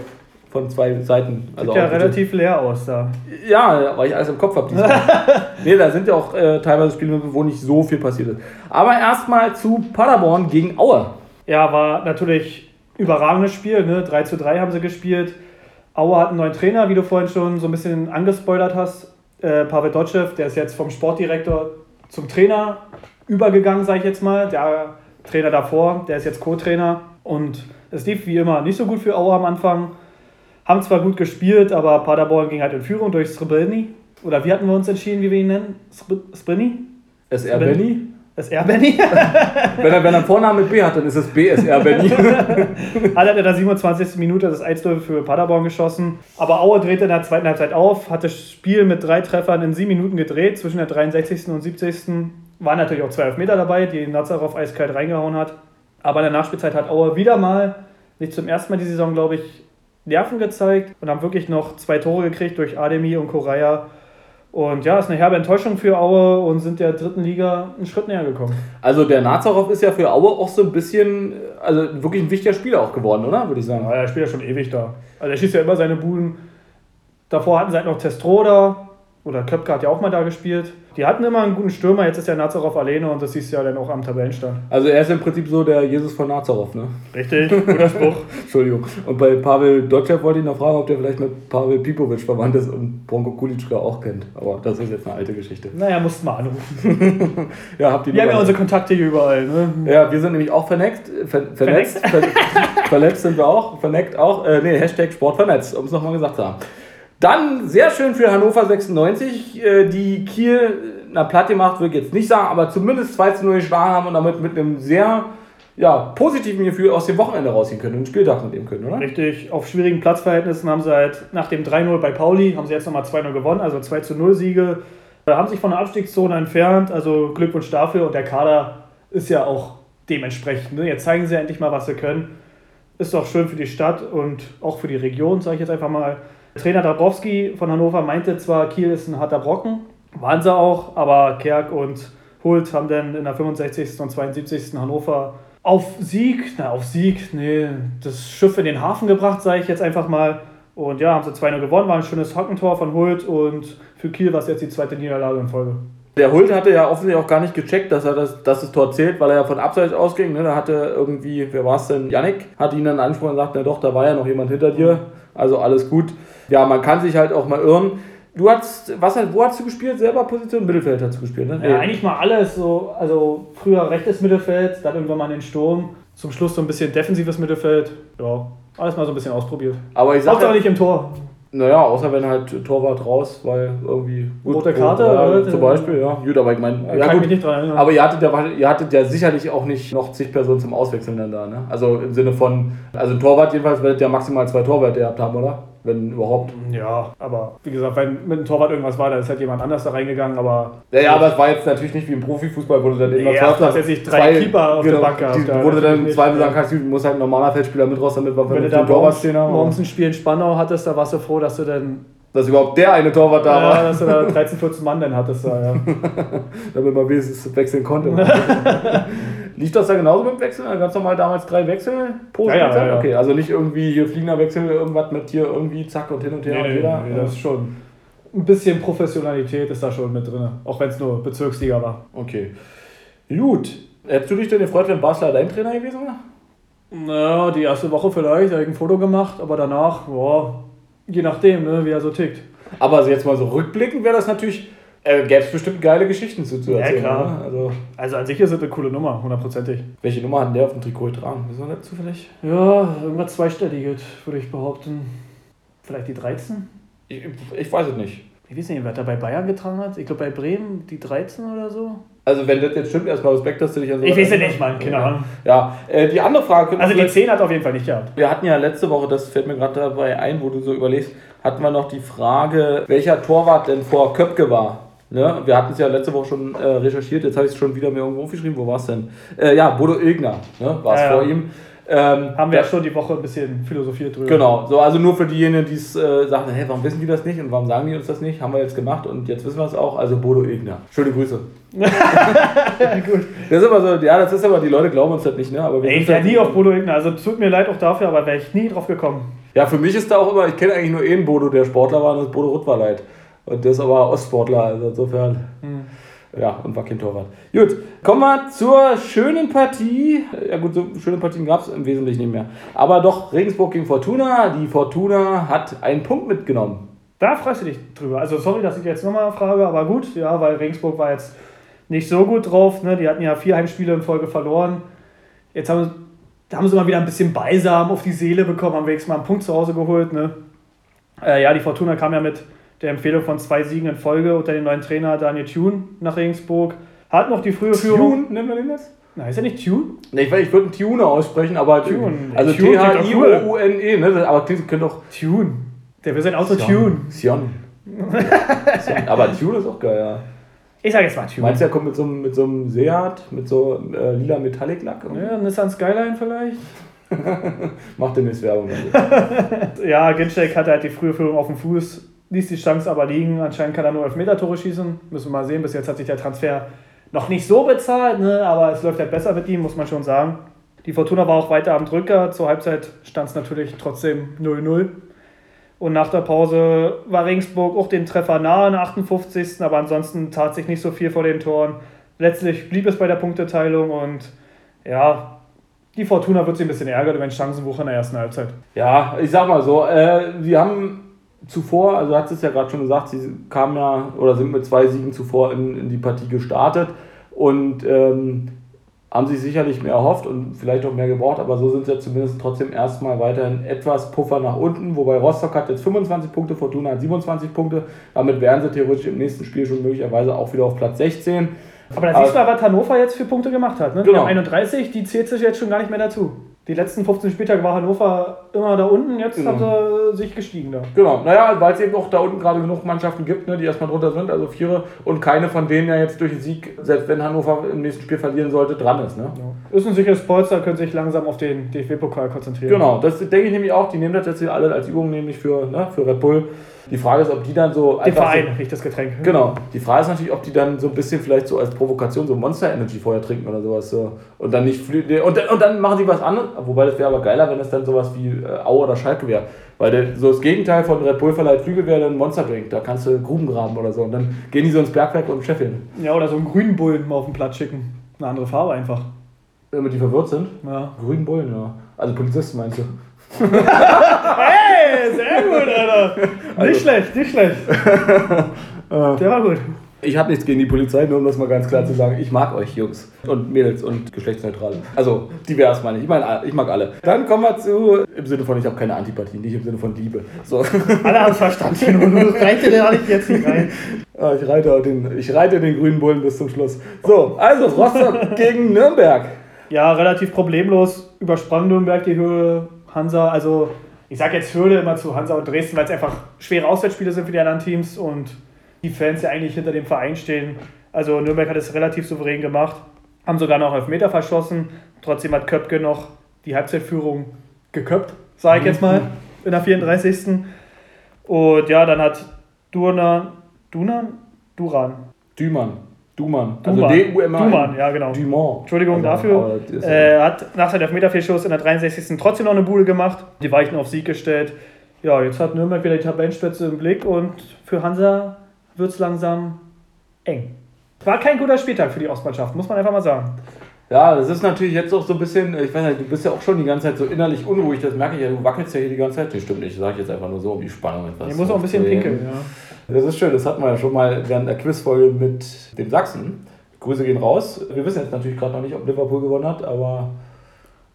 Von zwei Seiten. Sieht ja relativ leer aus da. Ja, weil ich alles im Kopf habe diesmal. nee, da sind ja auch äh, teilweise Spiele, wo nicht so viel passiert ist. Aber erstmal zu Paderborn gegen Aue. Ja, war natürlich überragendes Spiel. Ne? 3 zu 3 haben sie gespielt. Aue hat einen neuen Trainer, wie du vorhin schon so ein bisschen angespoilert hast. Äh, Pavel Dotschew, der ist jetzt vom Sportdirektor zum Trainer übergegangen, sage ich jetzt mal. Der Trainer davor, der ist jetzt Co-Trainer. Und es lief wie immer nicht so gut für Aue am Anfang. Haben zwar gut gespielt, aber Paderborn ging halt in Führung durch Srebrini. Oder wie hatten wir uns entschieden, wie wir ihn nennen? Sre- Srebrini? SR Benny. SR Benny? Wenn er, wenn er einen Vornamen mit B hat, dann ist es BSR Benny. Hat er in der 27. Minute das 1 für Paderborn geschossen. Aber Aue drehte in der zweiten Halbzeit auf, hat das Spiel mit drei Treffern in sieben Minuten gedreht. Zwischen der 63. und 70. waren natürlich auch zwei Elfmeter dabei, die Nazarov eiskalt reingehauen hat. Aber in der Nachspielzeit hat Aue wieder mal, nicht zum ersten Mal die Saison, glaube ich, Nerven gezeigt und haben wirklich noch zwei Tore gekriegt durch Ademi und Koraya. Und ja, ist eine herbe Enttäuschung für Aue und sind der dritten Liga einen Schritt näher gekommen. Also der Nazarov ist ja für Aue auch so ein bisschen, also wirklich ein wichtiger Spieler auch geworden, oder? Würde ich sagen. Ja, er spielt ja schon ewig da. Also er schießt ja immer seine Buden. Davor hatten sie halt noch Testroda oder Köpke hat ja auch mal da gespielt. Die hatten immer einen guten Stürmer, jetzt ist der Nazarov alleine und das siehst du ja dann auch am Tabellenstand. Also er ist im Prinzip so der Jesus von Nazarov, ne? Richtig, guter Spruch. Entschuldigung. Und bei Pavel Dotschew wollte ich noch fragen, ob der vielleicht mit Pavel Pipovic verwandt ist und Bronko Kulitschka auch kennt. Aber das ist jetzt eine alte Geschichte. Naja, mussten mal anrufen. Ja, habt ihr Wir haben ja unsere Kontakte hier überall. Ne? Ja, wir sind nämlich auch verneckt, ver, vernetzt. Ver, vernetzt sind wir auch, verneckt auch. Äh, nee, Hashtag Sport vernetzt, um es nochmal gesagt zu haben. Dann sehr schön für Hannover 96, äh, die Kiel, na platt gemacht würde ich jetzt nicht sagen, aber zumindest 2 zu 0 geschlagen haben und damit mit einem sehr ja, positiven Gefühl aus dem Wochenende rausgehen können und Spieltag mitnehmen können, oder? Richtig, auf schwierigen Platzverhältnissen haben sie halt nach dem 3-0 bei Pauli, haben sie jetzt nochmal 2-0 gewonnen, also 2-0 Siege. Äh, Haben sich von der Abstiegszone entfernt, also Glückwunsch dafür und der Kader ist ja auch dementsprechend. Ne? Jetzt zeigen sie endlich mal, was sie können. Ist doch schön für die Stadt und auch für die Region, sage ich jetzt einfach mal. Trainer Dabrowski von Hannover meinte zwar, Kiel ist ein harter Brocken, waren sie auch, aber Kerk und Hult haben dann in der 65. und 72. Hannover auf Sieg, na auf Sieg, nee, das Schiff in den Hafen gebracht, sage ich jetzt einfach mal. Und ja, haben sie 2-0 gewonnen, war ein schönes Hockentor von Hult und für Kiel war es jetzt die zweite Niederlage in Folge. Der Hult hatte ja offensichtlich auch gar nicht gecheckt, dass er das, dass das Tor zählt, weil er ja von Abseits ausging. Ne? Da hatte irgendwie, wer war es denn? Yannick hat ihn dann angesprochen und sagt, na doch, da war ja noch jemand hinter dir. Also alles gut. Ja, man kann sich halt auch mal irren. Du hast, was wo hast du gespielt? Selber Position? Mittelfeld hast du gespielt, ne? Ja, eigentlich mal alles. So, also früher rechtes Mittelfeld, dann irgendwann mal den Sturm. Zum Schluss so ein bisschen defensives Mittelfeld. Ja, alles mal so ein bisschen ausprobiert. Aber ich sag Hauptsache nicht im Tor. Naja, außer wenn halt Torwart raus, weil irgendwie. Rote Karte, Ja, zum Beispiel, ja. Gut, aber ich meine. Ja, Ja, kann gut. nicht dran erinnern. Aber ihr hattet, ja, ihr hattet ja sicherlich auch nicht noch zig Personen zum Auswechseln dann da, ne? Also im Sinne von, also ein Torwart jedenfalls werdet ihr ja maximal zwei Torwarte gehabt haben, oder? Wenn überhaupt. Ja, aber wie gesagt, wenn mit dem Torwart irgendwas war, da ist halt jemand anders da reingegangen, aber. Ja, ja, aber es war jetzt natürlich nicht wie im Profifußball, wo du dann immer Ja, hast jetzt nicht drei Keeper auf der Bank gehabt, die, Wo du dann zwei sagen kannst, du musst halt ein normaler Feldspieler mit raus, damit wir Wenn du da morgens, morgens ein Spiel in Spandau hattest, da warst du froh, dass du dann. Dass überhaupt der eine Torwart da Ja, war, dass du da 13, 14 Mann dann hattest da, ja. damit man wenigstens wechseln konnte. Lief das da genauso mit dem Wechsel? Ganz normal damals drei Wechsel pro Ja, ja, ja, ja. Okay, also nicht irgendwie hier fliegender Wechsel, irgendwas mit hier irgendwie zack und hin und her und jeder. nee, das ist schon. Ein bisschen Professionalität ist da schon mit drin, auch wenn es nur Bezirksliga war. Okay. Gut. Hättest du dich denn gefreut, wenn Basler dein Trainer gewesen wäre? Naja, die erste Woche vielleicht, da habe ich ein Foto gemacht, aber danach, boah, je nachdem, ne, wie er so tickt. Aber also jetzt mal so rückblickend wäre das natürlich, äh, gäbe es bestimmt geile Geschichten zu, zu Ja, erzählen. klar. Ne? Also, Also an sich ist es eine coole Nummer, hundertprozentig. welche Nummer hat denn der auf dem Trikot getragen? Wissen wir das zufällig? Ja, irgendwas zweistelliges, würde ich behaupten. Vielleicht die 13? Ich, ich weiß es nicht. Ich weiß nicht, wer da bei Bayern getragen hat. Ich glaube bei Bremen die 13 oder so. Also wenn das jetzt stimmt, erstmal Respekt, dass du dich an so Ich weiß es nicht, Mann, keine Ahnung. Ja, äh, die andere Frage Also die vielleicht- 10 hat auf jeden Fall nicht gehabt. Wir hatten ja letzte Woche, das fällt mir gerade dabei ein, wo du so überlegst, hatten wir noch die Frage, welcher Torwart denn vor Köpke war. Ne? Wir hatten es ja letzte Woche schon äh, recherchiert, jetzt habe ich es schon wieder mir irgendwo aufgeschrieben. Wo war es denn? Äh, ja, Bodo Ilgner ne? war es Ja, ja. vor ihm. Ähm, Haben wir ja schon die Woche ein bisschen philosophiert drüber. Genau, so, also nur für diejenigen, die es äh, sagen, hey, warum wissen die das nicht und warum sagen die uns das nicht? Haben wir jetzt gemacht und jetzt wissen wir es auch. Also Bodo Ilgner. Schöne Grüße. Gut. Das ist immer so, ja, das ist aber, die Leute glauben uns das nicht, ne? Aber wir ich wäre halt- nie auf Bodo Igner. Also tut mir leid auch dafür, aber wäre ich nie drauf gekommen. Ja, für mich ist da auch immer, ich kenne eigentlich nur einen Bodo, der Sportler war, und das ist Bodo Ruttwaleit. Und der ist aber Ostsportler, also insofern. Ja, und war kein Torwart. Gut, kommen wir zur schönen Partie. Ja gut, so schöne Partien gab es im Wesentlichen nicht mehr. Aber doch Regensburg gegen Fortuna. Die Fortuna hat einen Punkt mitgenommen. Da freust du dich drüber. Also sorry, dass ich jetzt nochmal frage, aber gut, ja, weil Regensburg war jetzt nicht so gut drauf. Ne? Die hatten ja vier Heimspiele in Folge verloren. Jetzt haben, haben sie mal wieder ein bisschen Balsam auf die Seele bekommen, haben wenigstens mal einen Punkt zu Hause geholt. Ne? Äh, ja, die Fortuna kam ja mit der Empfehlung von zwei Siegen in Folge unter dem neuen Trainer Daniel Thune nach Regensburg. Hat noch die frühe Führung. Tune, nennen wir den jetzt? Na, ist er nicht Tune? Ne, ich, ich würde einen Tuner aussprechen, aber Tune. Also Tune T-H-I-O-U-N-E, ne? Aber klingt könnte doch. Tune. Der will sein Auto Tune. Sion. Sion. Aber Tune ist auch geil, ja. Ich sage jetzt mal Tune. Meinst du, er kommt mit so, einem- mit so einem Seat, mit so äh, lila Metallic-Lack? Ja, Nissan Skyline vielleicht? Macht demnächst Werbung. Ja, Ginczek hatte halt die frühe Führung auf dem Fuß, ließ die Chance aber liegen. Anscheinend kann er nur Elfmeter-Tore schießen. Müssen wir mal sehen. Bis jetzt hat sich der Transfer noch nicht so bezahlt, ne? aber es läuft halt besser mit ihm, muss man schon sagen. Die Fortuna war auch weiter am Drücker. Zur Halbzeit stand es natürlich trotzdem 0-0. Und nach der Pause war Regensburg auch den Treffer nahe in der 58. Aber ansonsten tat sich nicht so viel vor den Toren. Letztlich blieb es bei der Punkteteilung und ja, die Fortuna wird sich ein bisschen ärgern über den Chancenbuch in der ersten Halbzeit. Ja, ich sag mal so, äh, wir haben zuvor, also hat es ja gerade schon gesagt, sie kamen ja oder sind mit zwei Siegen zuvor in, in die Partie gestartet und ähm, haben sich sicherlich mehr erhofft und vielleicht auch mehr gebraucht, aber so sind sie ja zumindest trotzdem erstmal weiterhin etwas Puffer nach unten, wobei Rostock hat jetzt 25 Punkte, Fortuna hat 27 Punkte, damit wären sie theoretisch im nächsten Spiel schon möglicherweise auch wieder auf Platz 16. Aber da siehst du, was Hannover jetzt für Punkte gemacht hat. Ne? Die Genau. haben 31, die zählt sich jetzt schon gar nicht mehr dazu. Die letzten 15 Spieltage war Hannover immer da unten, jetzt Genau. haben sie sich gestiegen da. Genau, naja, weil es eben auch da unten gerade genug Mannschaften gibt, ne, die erstmal drunter sind, also Viere, und keine von denen ja jetzt durch den Sieg, selbst wenn Hannover im nächsten Spiel verlieren sollte, dran ist. Ne? Ja. Ist ein sicheres Polster, können sich langsam auf den DFB-Pokal konzentrieren. Genau, das denke ich nämlich auch. Die nehmen das jetzt hier alle als Übung nämlich für, ne, für Red Bull. Die Frage ist, ob die dann so. Den Verein, So, nicht das Getränk. genau. Die Frage ist natürlich, ob die dann so ein bisschen vielleicht so als Provokation so Monster Energy vorher trinken oder sowas. So. Und dann nicht und, dann- und dann machen sie was anderes. Wobei das wäre aber geiler, wenn es dann sowas wie äh, Aue oder Schalke wäre. Weil der, so das Gegenteil von Red Bull verleiht Flügel wäre dann Monster Drink. Da kannst du Gruben graben oder so. Und dann gehen die so ins Bergwerk und scheffeln. Ja, oder so einen grünen Bullen mal auf den Platz schicken. Eine andere Farbe einfach. Damit die verwirrt sind. Ja. Grünen Bullen, ja. Also Polizisten meinst du? Hey, sehr gut, Alter. Nicht Also- schlecht, nicht schlecht. Der war gut. Ich habe nichts gegen die Polizei, nur um das mal ganz klar zu sagen. Ich mag euch, Jungs und Mädels und Geschlechtsneutrale. Also divers meine ich. Ich meine, ich mag alle. Dann kommen wir zu, im Sinne von, ich habe keine Antipathie, nicht im Sinne von Liebe. So, Alle haben es verstanden. Und du reicht dir nicht jetzt nicht rein. Ah, ich, reite den, ich reite den grünen Bullen bis zum Schluss. So, also Rostock gegen Nürnberg. Ja, relativ problemlos übersprang Nürnberg die Höhe. Hansa, also ich sage jetzt Hürde immer zu Hansa und Dresden, weil es einfach schwere Auswärtsspiele sind für die anderen Teams und die Fans ja eigentlich hinter dem Verein stehen. Also Nürnberg hat es relativ souverän gemacht, haben sogar noch Elfmeter verschossen. Trotzdem hat Köpke noch die Halbzeitführung geköpft, sage ich jetzt mal, in der 34. Und ja, dann hat Durnan, Dunan? Duran. Dümann. Dumann. Also Duman. D-U-M-A-N. Duman, ja genau. Dumont. Entschuldigung Also, dafür. Äh, hat nach seinem Elfmeterfehlschuss in der 63. trotzdem noch eine Bude gemacht. Die Weichen auf Sieg gestellt. Ja, jetzt hat Nürnberg wieder die Tabellenspitze im Blick und für Hansa wird es langsam eng. War kein guter Spieltag für die Ostmannschaft, muss man einfach mal sagen. Ja, das ist natürlich jetzt auch so ein bisschen, ich weiß nicht, du bist ja auch schon die ganze Zeit so innerlich unruhig, das merke ich ja, du wackelst ja hier die ganze Zeit. Das stimmt nicht, sage ich jetzt einfach nur so, um die Spannung etwas Ich muss auch ein bisschen pinkeln. Ja. Das ist schön, das hatten wir ja schon mal während der Quizfolge mit dem Sachsen. Grüße gehen raus. Wir wissen jetzt natürlich gerade noch nicht, ob Liverpool gewonnen hat, aber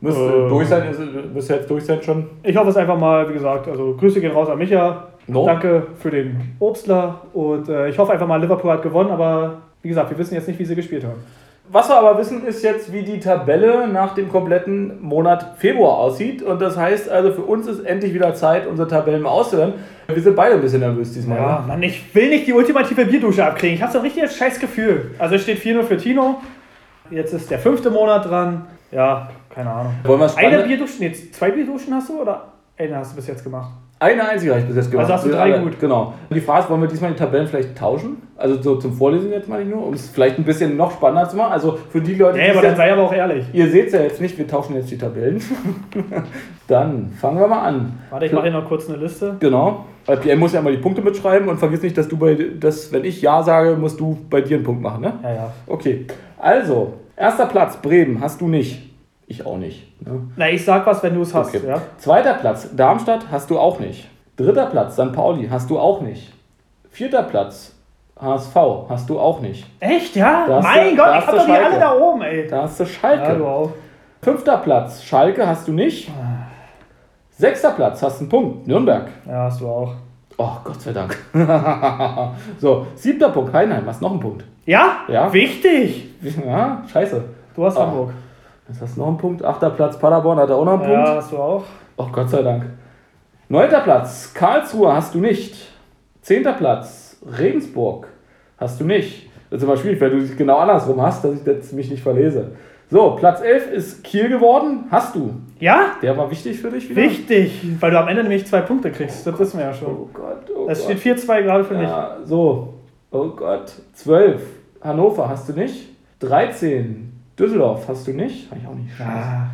müsste Äh. durch sein, müsste jetzt durch sein schon. Ich hoffe es einfach mal, wie gesagt, also Grüße gehen raus an Micha. No? Danke für den Obstler und äh, ich hoffe einfach mal, Liverpool hat gewonnen, aber wie gesagt, wir wissen jetzt nicht, wie sie gespielt haben. Was wir aber wissen, ist jetzt, wie die Tabelle nach dem kompletten Monat Februar aussieht. Und das heißt also, für uns ist endlich wieder Zeit, unsere Tabellen mal auszuhören. Wir sind beide ein bisschen nervös diesmal. Ja, ne? Mann, ich will nicht die ultimative Bierdusche abkriegen. Ich habe so ein richtiges scheiß Gefühl. Also es steht 4-0 für Tino. Jetzt ist der fünfte Monat dran. Ja, keine Ahnung. Wollen wir Eine Bierdusche, nee, zwei Bierduschen hast du oder eine hast du bis jetzt gemacht? Eine einzige habe ich bis jetzt gemacht. Also hast du drei gut. Genau. Die Frage ist, wollen wir diesmal die Tabellen vielleicht tauschen? Also so zum Vorlesen jetzt mal nur, um es vielleicht ein bisschen noch spannender zu machen. Also für die Leute, Nee, die aber dann sei aber auch ehrlich. ihr seht es ja jetzt nicht, wir tauschen jetzt die Tabellen. dann fangen wir mal an. Warte, ich mache hier noch kurz eine Liste. Genau. Weil Pierre muss ja mal die Punkte mitschreiben und vergiss nicht, dass du bei, dass, wenn ich Ja sage, musst du bei dir einen Punkt machen, ne? Ja, ja. Okay. Also, erster Platz, Bremen, hast du nicht. Ich auch nicht. Ne? Na, ich sag was, wenn du es hast. Okay. Ja? Zweiter Platz, Darmstadt hast du auch nicht. Dritter Platz, St. Pauli hast du auch nicht. Vierter Platz, HSV hast du auch nicht. Echt, ja? Da mein du- Gott, da ich hab doch die alle da oben, ey. Da hast du Schalke. Ja, du auch. Fünfter Platz, Schalke hast du nicht. Sechster Platz, hast einen Punkt, Nürnberg. Ja, hast du auch. Oh, Gott sei Dank. so, siebter Punkt, Heinheim, hast noch einen Punkt. Ja? Ja. Wichtig. Ja, scheiße. Du hast Ah. Hamburg. Hast du noch einen Punkt. Achter Platz, Paderborn hat er auch noch einen Punkt. Ja, hast du auch. Oh, Gott sei Dank. Neunter Platz, Karlsruhe hast du nicht. Zehnter Platz, Regensburg hast du nicht. Das ist immer schwierig, weil du es genau andersrum hast, dass ich das mich nicht verlese. So, Platz 11 ist Kiel geworden. Hast du. Ja? Der war wichtig für dich wieder? Wichtig, weil du am Ende nämlich zwei Punkte kriegst. Das wissen wir ja schon. Oh Gott, oh Es Gott. steht 4-2 gerade für mich. Ja, so. Oh Gott. 12. Hannover hast du nicht. 13. Düsseldorf hast du nicht. Habe ich auch nicht. Scheiße. Ah,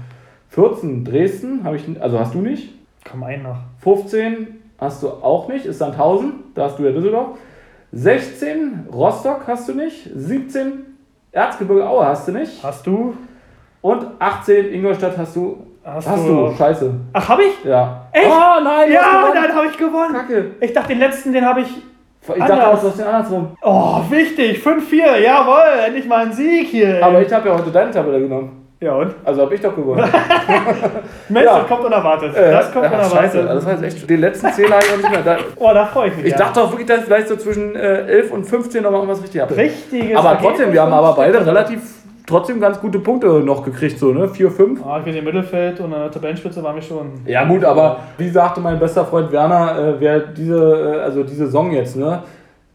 14. Dresden habe ich, also hast du nicht. komm, ein noch. 15 hast du auch nicht, ist Sandhausen, da hast du ja Düsseldorf. 16 Rostock hast du nicht. 17 Erzgebirge Aue hast du nicht. Hast du? Und 18 Ingolstadt hast du. Hast, Hast du? du, scheiße. Ach, hab ich? Ja. Echt? Oh nein, Ja, dann habe ich gewonnen. Kacke. Ich dachte, den letzten, den habe ich. Ich dachte Anders. auch, du hast den andersrum. Oh, wichtig. 5-4. Jawohl, endlich mal ein Sieg hier. Aber ich habe ja heute deine Tabelle genommen. ja, und? Also habe ich doch gewonnen. Mensch, Ja. das kommt unerwartet. Äh, das kommt ja, unerwartet. Scheiße, das heißt echt, den letzten Zehner habe ich auch nicht mehr. Da, Oh, da freue ich mich. ich ja. dachte auch wirklich, dass ich vielleicht so zwischen äh, 11 und 15 noch mal irgendwas richtig habe. Richtiges Aber trotzdem, wir haben aber beide relativ trotzdem ganz gute Punkte noch gekriegt, so, ne? 4, 5. Ah, ich bin im Mittelfeld und an der Tabellenspitze waren wir schon. Ja gut, aber wie sagte mein bester Freund Werner, äh, wer diese, äh, also die Saison jetzt, ne,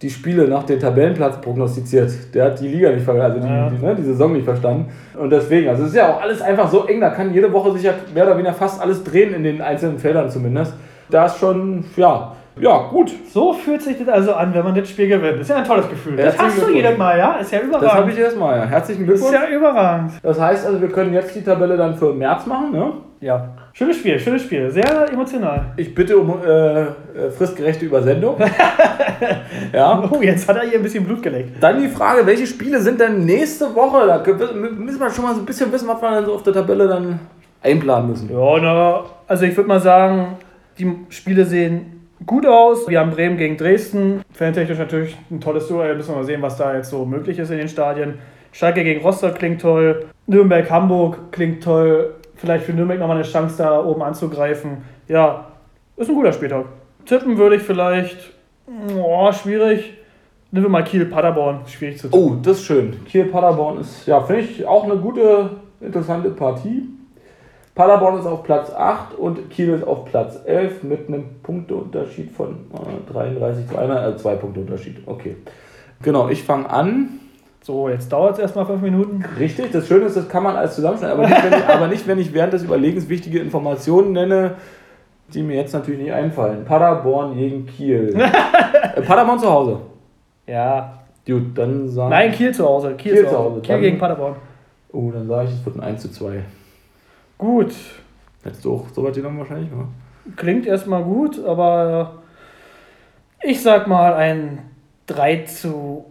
die Spiele nach dem Tabellenplatz prognostiziert, der hat die Liga nicht verstanden, also die, Ja. die, ne, die Saison nicht verstanden. Und deswegen, also es ist ja auch alles einfach so eng, da kann jede Woche sich ja mehr oder weniger fast alles drehen in den einzelnen Feldern zumindest. Da ist schon, ja, ja, gut. So fühlt sich das also an, wenn man das Spiel gewinnt. Ist ja ein tolles Gefühl. Das Herzlichen hast du Glückwunsch. jedes Mal, ja? Ist ja überragend. Das habe ich erstmal, ja. Herzlichen Das ist Glückwunsch. ja überragend. Das heißt also, wir können jetzt die Tabelle dann für März machen, ne? Ja. Schönes Spiel, schönes Spiel. Sehr emotional. Ich bitte um äh, äh, fristgerechte Übersendung. ja. Oh, jetzt hat er hier ein bisschen Blut geleckt. Dann die Frage, welche Spiele sind denn nächste Woche? Da müssen wir schon mal so ein bisschen wissen, was wir dann so auf der Tabelle dann einplanen müssen. Ja, na, also ich würde mal sagen, die Spiele sehen gut aus. Wir haben Bremen gegen Dresden. Fantechnisch natürlich ein tolles Duell. Müssen wir mal sehen, was da jetzt so möglich ist in den Stadien. Schalke gegen Rostock klingt toll. Nürnberg, Hamburg klingt toll. Vielleicht für Nürnberg nochmal eine Chance, da oben anzugreifen. Ja, ist ein guter Spieltag. Tippen würde ich vielleicht. Oh, schwierig. Nehmen wir mal Kiel, Paderborn. Schwierig zu tippen. Oh, das ist schön. Kiel-Paderborn ist, ja, finde ich auch eine gute, interessante Partie. Paderborn ist auf Platz 8 und Kiel ist auf Platz 11 mit einem Punkteunterschied von äh, 33 zu 1, also zwei Punkte Unterschied. Okay. Genau, ich fange an. So, jetzt dauert es erstmal fünf Minuten. Richtig, das Schöne ist, das kann man alles zusammenschneiden, aber nicht, wenn ich, aber nicht, wenn ich während des Überlegens wichtige Informationen nenne, die mir jetzt natürlich nicht einfallen. Paderborn gegen Kiel. äh, Paderborn zu Hause. Ja. Gut, dann sagen Nein, Kiel zu Hause. Kiel, Kiel zu. Hause. Kiel Dann- gegen Paderborn. Oh, dann sage ich, es wird ein 1 zu 2. Gut. Hättest du auch so weit genommen wahrscheinlich, oder? Klingt erstmal gut, aber ich sag mal ein 3 zu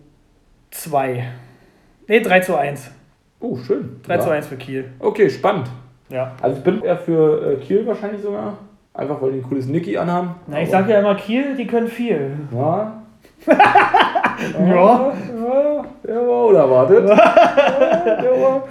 2. Ne, 3 zu 1. Oh, schön. 3 ja. zu 1 für Kiel. Okay, spannend. Ja. Also ich bin eher für äh, Kiel wahrscheinlich sogar. Einfach weil die ein cooles Niki anhaben. Na, ich sag ja immer, Kiel, die können viel. Ja. Ja. ja. Der war unerwartet. Ja, der, war,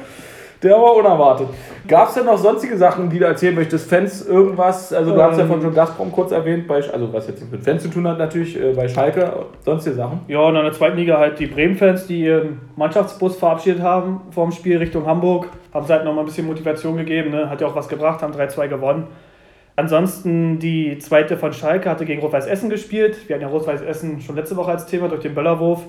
der war unerwartet. Gab es denn noch sonstige Sachen, die du erzählen möchtest? Fans, irgendwas? Also, du hast ja Ähm. von schon Gazprom kurz erwähnt, bei, also was jetzt mit Fans zu tun hat, natürlich äh, bei Schalke, sonstige Sachen. Ja, und in der zweiten Liga halt die Bremen-Fans, die ihren Mannschaftsbus verabschiedet haben vorm Spiel Richtung Hamburg. Haben sie halt nochmal ein bisschen Motivation gegeben. Ne? Hat ja auch was gebracht, haben 3-2 gewonnen. Ansonsten die zweite von Schalke hatte gegen Rot-Weiß Essen gespielt. Wir hatten ja Rot-Weiß Essen schon letzte Woche als Thema durch den Böllerwurf.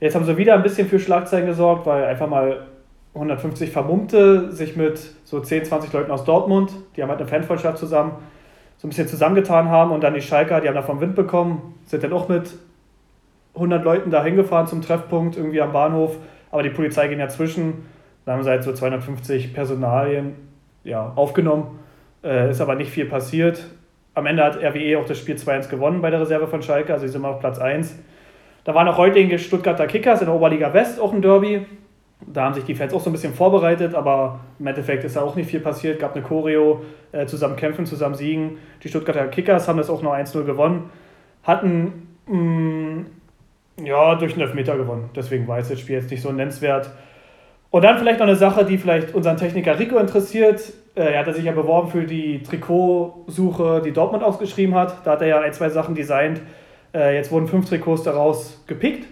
Jetzt haben sie wieder ein bisschen für Schlagzeilen gesorgt, weil einfach mal 150 Vermummte sich mit so 10, 20 Leuten aus Dortmund, die haben halt eine Fanfreundschaft zusammen, so ein bisschen zusammengetan haben und dann die Schalker, die haben davon Wind bekommen, sind dann auch mit 100 Leuten da hingefahren zum Treffpunkt irgendwie am Bahnhof, aber die Polizei ging dazwischen. Da haben sie halt so 250 Personalien ja, aufgenommen. Äh, ist aber nicht viel passiert. Am Ende hat RWE auch das Spiel 2-1 gewonnen bei der Reserve von Schalke, also sie sind immer auf Platz 1. Da waren auch heute gegen Stuttgarter Kickers in der Oberliga West auch ein Derby. Da haben sich die Fans auch so ein bisschen vorbereitet, aber im Endeffekt ist da auch nicht viel passiert. Gab eine Choreo, äh, zusammen kämpfen, zusammen siegen. Die Stuttgarter Kickers haben das auch noch 1-0 gewonnen. Hatten mh, ja, durch einen Elfmeter gewonnen. Deswegen war jetzt das Spiel jetzt nicht so nennenswert. Und dann vielleicht noch eine Sache, die vielleicht unseren Techniker Rico interessiert. Äh, Er hat sich ja beworben für die Trikotsuche, die Dortmund ausgeschrieben hat. Da hat er ja ein, zwei Sachen designt. Äh, Jetzt wurden fünf Trikots daraus gepickt.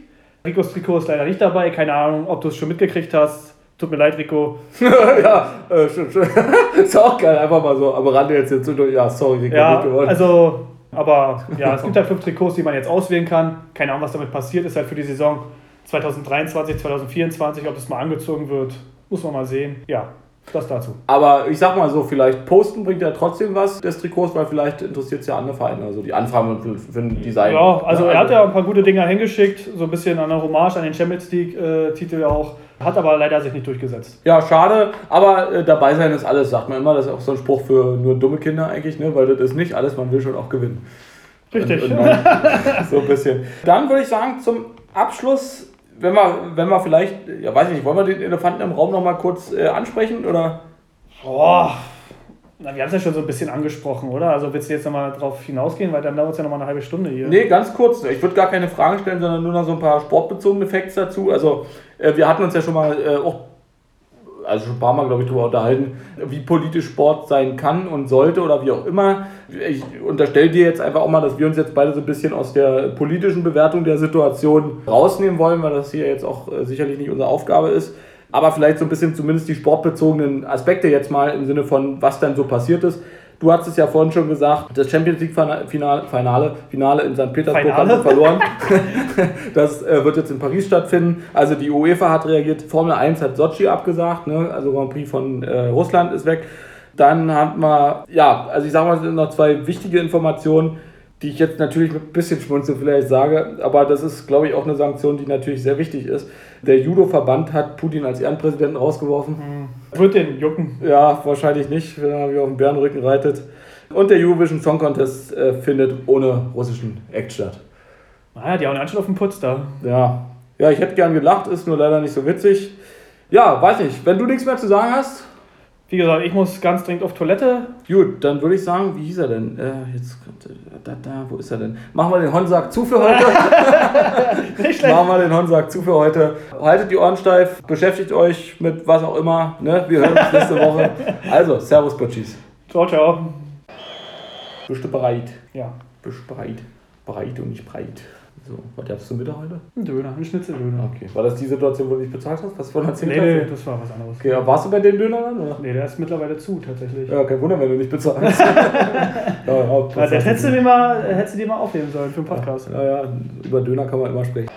Ricos Trikot ist leider nicht dabei. Keine Ahnung, ob du es schon mitgekriegt hast. Tut mir leid, Rico. ja, äh, schön, schön. ist auch geil, einfach mal so am Rande jetzt jetzt so, ja, sorry, Rico, Ja, nicht also, aber ja, es gibt halt fünf Trikots, die man jetzt auswählen kann. Keine Ahnung, was damit passiert ist halt für die Saison 2023, 2024, ob das mal angezogen wird, muss man mal sehen. Ja, das dazu. Aber ich sag mal so, vielleicht posten bringt ja trotzdem was des Trikots, weil vielleicht interessiert es ja andere Vereine, also die Anfragen für, für ein Design. Ja, also er hat ja ein paar gute Dinger hingeschickt, so ein bisschen an der Hommage an den Champions League-Titel auch. Hat aber leider sich nicht durchgesetzt. Ja, schade, aber äh, dabei sein ist alles, sagt man immer. Das ist auch so ein Spruch für nur dumme Kinder eigentlich, ne? weil das ist nicht alles, man will schon auch gewinnen. Richtig. Und, und so ein bisschen. Dann würde ich sagen, zum Abschluss, wenn wir, wenn wir vielleicht, ja weiß ich nicht, wollen wir den Elefanten im Raum nochmal kurz äh, ansprechen oder? Boah. Na, wir haben es ja schon so ein bisschen angesprochen, oder? Also willst du jetzt nochmal drauf hinausgehen, weil dann dauert es ja nochmal eine halbe Stunde hier. Nee, ganz kurz. Ich würde gar keine Fragen stellen, sondern nur noch so ein paar sportbezogene Facts dazu. Also, äh, wir hatten uns ja schon mal äh, auch, also schon ein paar Mal, glaube ich, darüber unterhalten, wie politisch Sport sein kann und sollte oder wie auch immer. Ich unterstelle dir jetzt einfach auch mal, dass wir uns jetzt beide so ein bisschen aus der politischen Bewertung der Situation rausnehmen wollen, weil das hier jetzt auch äh, sicherlich nicht unsere Aufgabe ist. Aber vielleicht so ein bisschen zumindest die sportbezogenen Aspekte jetzt mal im Sinne von, was dann so passiert ist. Du hast es ja vorhin schon gesagt, das Champions League Finale, Finale, Finale in St. Petersburg haben sie verloren. das äh, wird jetzt in Paris stattfinden. Also die UEFA hat reagiert, Formel 1 hat Sochi abgesagt, ne? also Grand Prix von äh, Russland ist weg. Dann haben wir, ja, also ich sage mal, sind noch zwei wichtige Informationen die ich jetzt natürlich mit ein bisschen Schmunzeln vielleicht sage, aber das ist, glaube ich, auch eine Sanktion, die natürlich sehr wichtig ist. Der Judo-Verband hat Putin als Ehrenpräsidenten rausgeworfen. Mhm. Wird den jucken? Ja, wahrscheinlich nicht, wenn er wie auf dem Bärenrücken reitet. Und der Eurovision Song Contest äh, findet ohne russischen Act statt. Naja, die haben einen auf dem Putz da. Ja. ja, ich hätte gern gelacht, ist nur leider nicht so witzig. Ja, weiß nicht. Wenn du nichts mehr zu sagen hast, wie gesagt, ich muss ganz dringend auf Toilette. Gut, dann würde ich sagen, wie hieß er denn? Äh, jetzt kommt er, da, da, wo ist er denn? Machen wir den Honsack zu für heute. Nicht schlecht. Machen wir den Honsack zu für heute. Haltet die Ohren steif, beschäftigt euch mit was auch immer. Ne? Wir hören uns nächste Woche. Also, Servus, Butchis. Ciao, ciao. Bist du bereit? Ja. Bist du bereit? Breit und nicht breit. So, was hattest du Mittag heute? Ein Döner, ein Schnitzeldöner. Okay. War das die Situation, wo du nicht bezahlt hast? Was von erzählt nee, nee, das war was anderes. Okay, aber warst du bei dem Döner dann? Oder? Nee, der ist mittlerweile zu, tatsächlich. Ja, kein Wunder, wenn du nicht bezahlst. ja, ja, das hättest du, dir mal, hättest du dir mal aufnehmen sollen für einen Podcast. Ja, ja, über Döner kann man immer sprechen.